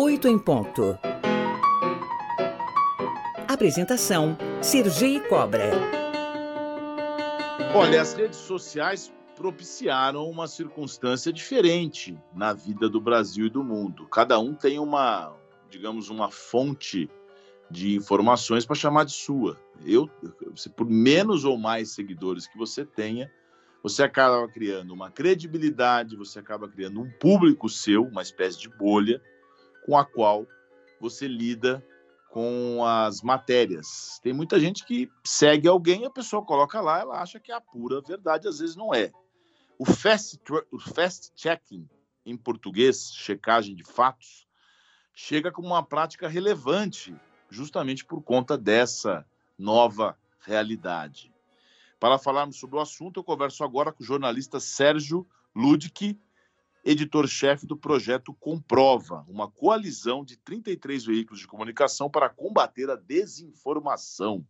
Oito em ponto. Apresentação: Sergi Cobra. Olha, as redes sociais propiciaram uma circunstância diferente na vida do Brasil e do mundo. Cada um tem uma, digamos, uma fonte de informações para chamar de sua. Eu, por menos ou mais seguidores que você tenha, você acaba criando uma credibilidade, você acaba criando um público seu, uma espécie de bolha, com a qual você lida com as matérias. Tem muita gente que segue alguém, a pessoa coloca lá, ela acha que é a pura verdade, às vezes não é. O fast, o fast checking, em português, checagem de fatos, chega como uma prática relevante, justamente por conta dessa nova realidade. Para falarmos sobre o assunto, eu converso agora com o jornalista Sérgio Ludwig, editor-chefe do projeto Comprova, uma coalizão de 33 veículos de comunicação para combater a desinformação.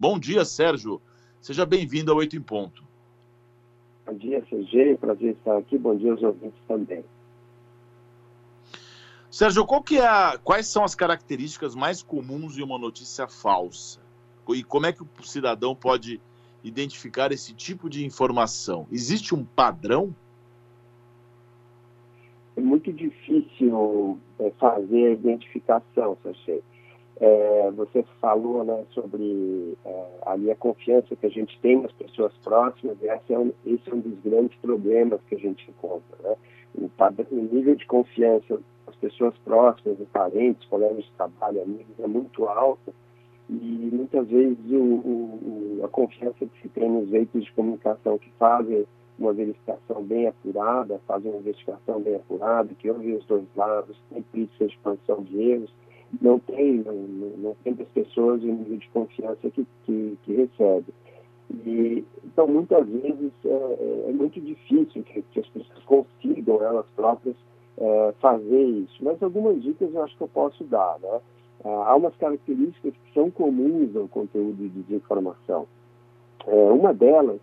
Bom dia, Sérgio. Seja bem-vindo ao Oito em Ponto. Bom dia, Sergei. Prazer estar aqui. Bom dia aos ouvintes também. Sérgio, que é a... quais são as características mais comuns de uma notícia falsa? E como é que o cidadão pode identificar esse tipo de informação? Existe um padrão? Muito difícil é, fazer a identificação, Sachê. É, você falou né, sobre é, a confiança que a gente tem nas pessoas próximas, esse é, um, esse é um dos grandes problemas que a gente encontra. Né? O, padrão, o nível de confiança das pessoas próximas, parentes, colegas de trabalho, amigos, é muito alto e muitas vezes o, o, a confiança que se tem nos veículos de comunicação que fazem uma verificação bem apurada, fazem uma investigação bem apurada, que ouvem os dois lados, tem política de expansão de erros, não tem, não, não tem das pessoas o nível de confiança que, que, que recebe. E, então, muitas vezes é, é, é muito difícil que, que, as pessoas consigam elas próprias é, fazer isso. Mas algumas dicas eu acho que eu posso dar, né? há umas características que são comuns ao conteúdo de desinformação. É, uma delas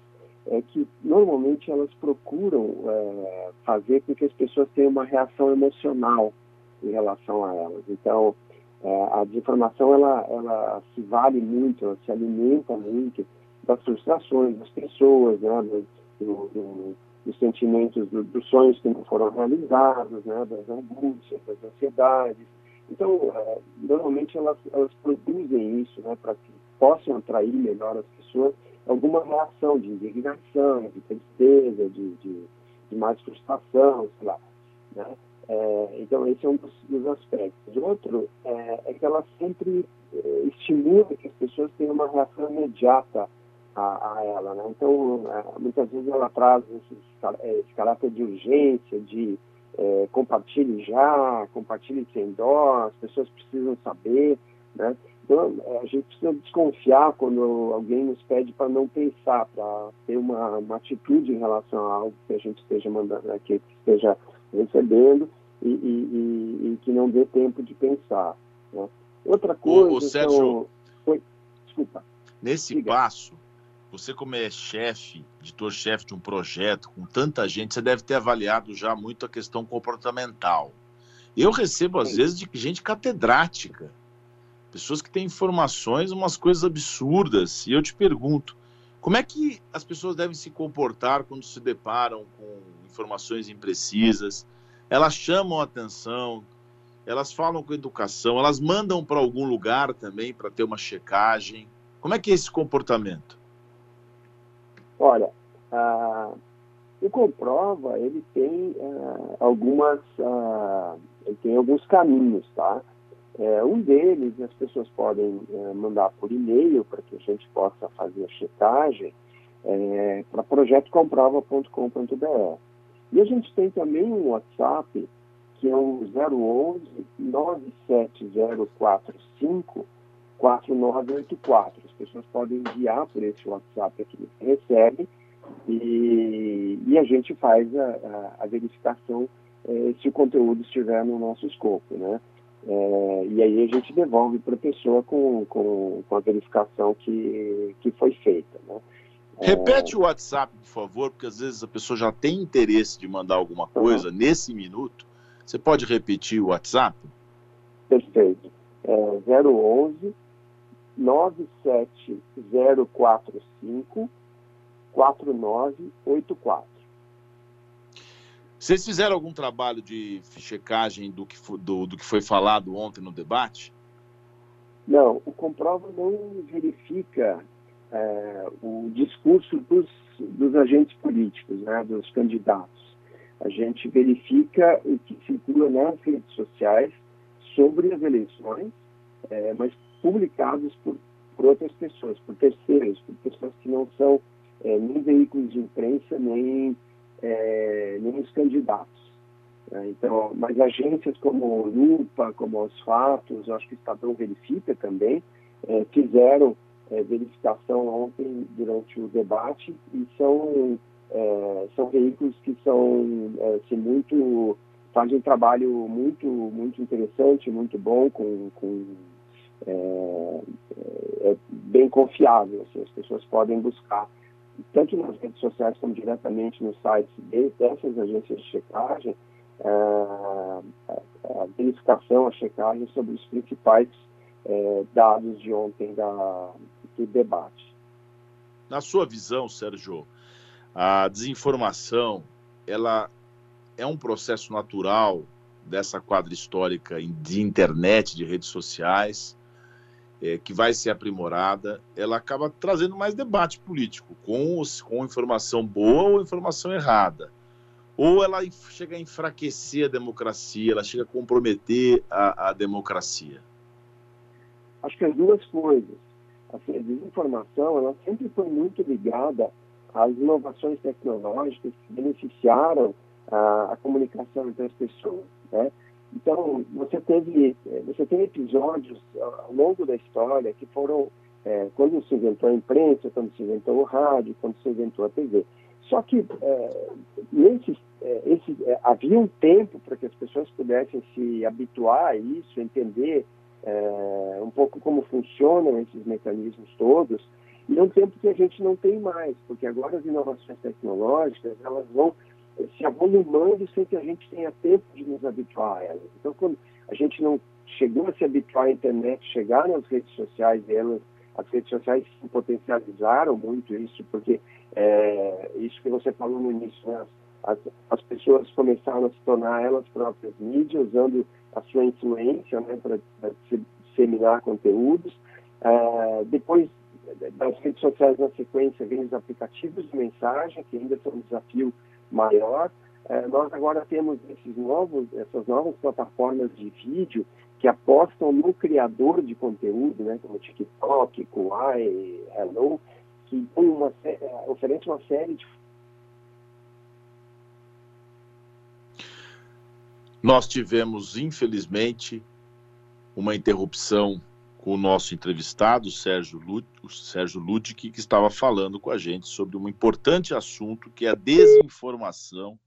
é que normalmente elas procuram é, fazer com que as pessoas tenham uma reação emocional em relação a elas. Então, é, a desinformação ela, ela se vale muito, ela se alimenta muito das frustrações das pessoas, né, do, do, do, dos sentimentos, dos sonhos que não foram realizados, né, das angústias, das ansiedades. Então, é, normalmente elas, elas produzem isso né, para que possam atrair melhor as pessoas, alguma reação de indignação, de tristeza, de, de, de mais frustração, sei lá. Né? É, então, esse é um dos, dos aspectos. Outro é, é, que ela sempre é, estimula que as pessoas tenham uma reação imediata a, a ela. Né? Então, é, muitas vezes ela traz esse, esse caráter de urgência, de é, compartilhe já, compartilhe sem dó, as pessoas precisam saber, né? Então, a gente precisa desconfiar quando alguém nos pede para não pensar, para ter uma, uma atitude em relação a algo que a gente esteja mandando, né, que esteja recebendo e, e, e, e, que não dê tempo de pensar. Né? Outra coisa. O, o Sérgio. Oi, desculpa. Nesse Diga. passo, você, como é chefe, editor-chefe de um projeto com tanta gente, você deve ter avaliado já muito a questão comportamental. Eu recebo, às Sim. vezes, de gente catedrática, pessoas que têm informações, umas coisas absurdas. E eu te pergunto, como é que as pessoas devem se comportar quando se deparam com informações imprecisas? Elas chamam a atenção, elas falam com educação, elas mandam para algum lugar também para ter uma checagem. Como é que é esse comportamento? Olha, ah, o Comprova, ele tem ah, algumas, ah, ele tem alguns caminhos, tá? É, um deles, as pessoas podem é, mandar por e-mail para que a gente possa fazer a checagem é, para projetocomprova.com.br. E a gente tem também um WhatsApp, que é o 011 97045 4984. As pessoas podem enviar por esse WhatsApp que recebe e, e a gente faz a, a, a verificação eh, se o conteúdo estiver no nosso escopo, né? É, e aí a gente devolve para a pessoa com, com, com, a verificação que, que foi feita, né? Repete é... o WhatsApp, por favor, porque às vezes a pessoa já tem interesse de mandar alguma coisa uhum. nesse minuto. Você pode repetir o WhatsApp? Perfeito. É 011 97045 4984. Vocês fizeram algum trabalho de checagem do que, do, do que foi falado ontem no debate? Não, o Comprova não verifica é, o discurso dos, dos agentes políticos, né, dos candidatos. A gente verifica o que circula nas redes sociais sobre as eleições, é, mas publicados por, por outras pessoas, por terceiros, por pessoas que não são é, nem veículos de imprensa, nem, é, nem os candidatos. Né? Então, mas agências como Lupa, como os Fatos, acho que o Estadão verifica também, é, fizeram é, verificação ontem durante o debate e são, são veículos que são assim, muito fazem um trabalho muito muito interessante, muito bom, com, com é, é, bem confiável. Assim, as pessoas podem buscar tanto nas redes sociais como diretamente nos sites dessas agências de checagem, é, a verificação, a checagem sobre os principais é, dados de ontem da, do debate. Na sua visão, Sérgio, a desinformação ela é um processo natural dessa quadra histórica de internet, de redes sociais, é, que vai ser aprimorada, ela acaba trazendo mais debate político, com, com informação boa ou informação errada. Ou ela chega a enfraquecer a democracia, ela chega a comprometer a, a democracia. Acho que as duas coisas. Assim, a desinformação ela sempre foi muito ligada às inovações tecnológicas que beneficiaram a, a comunicação entre as pessoas. Né? Então, você teve, eh, você tem episódios ao longo da história que foram é, quando se inventou a imprensa, quando se inventou o rádio, quando se inventou a TV. Só que é, nesse, é, esse, havia um tempo para que as pessoas pudessem se habituar a isso, entender um pouco como funcionam esses mecanismos todos, e é um tempo que a gente não tem mais, porque agora as inovações tecnológicas elas vão se avolumando sem que a gente tenha tempo de nos habituar a elas. Então, quando a gente não chegou a se habituar à internet, chegar nas redes sociais elas, as redes sociais potencializaram muito isso, porque é, isso que você falou no início, né? as, as pessoas começaram a se tornar elas próprias mídias, usando a sua influência né, para disseminar conteúdos. É, depois das redes sociais na sequência, vem os aplicativos de mensagem, que ainda são um desafio maior. É, nós agora temos esses novos, essas novas plataformas de vídeo que apostam no criador de conteúdo, né, como TikTok, Kuai, Hello, que uma, é, oferece uma série de Nós tivemos, infelizmente, uma interrupção com o nosso entrevistado, Sérgio, Lud, Sérgio Ludic, que estava falando com a gente sobre um importante assunto que é a desinformação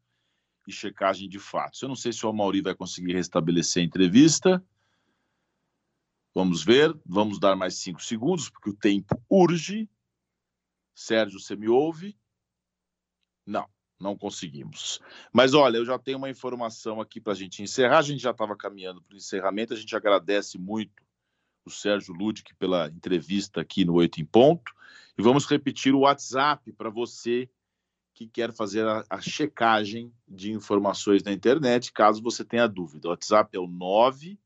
e checagem de fatos. Eu não sei se o Mauri vai conseguir restabelecer a entrevista. Vamos ver, vamos dar mais cinco segundos, porque o tempo urge. Sérgio, você me ouve? Não, não conseguimos. Mas olha, eu já tenho uma informação aqui para a gente encerrar. A gente já estava caminhando para o encerramento. A gente agradece muito o Sérgio Ludic pela entrevista aqui no Oito em Ponto. E vamos repetir o WhatsApp para você que quer fazer a, a, checagem de informações na internet, caso você tenha dúvida. O WhatsApp é o 9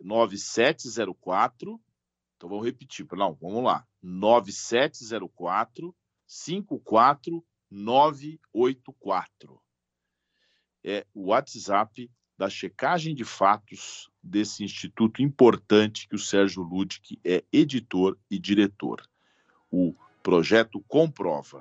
9704. Então vamos repetir, não, vamos lá. 9704 54984. É o WhatsApp da checagem de fatos desse instituto importante que o Sérgio Ludic é editor e diretor. O projeto Comprova.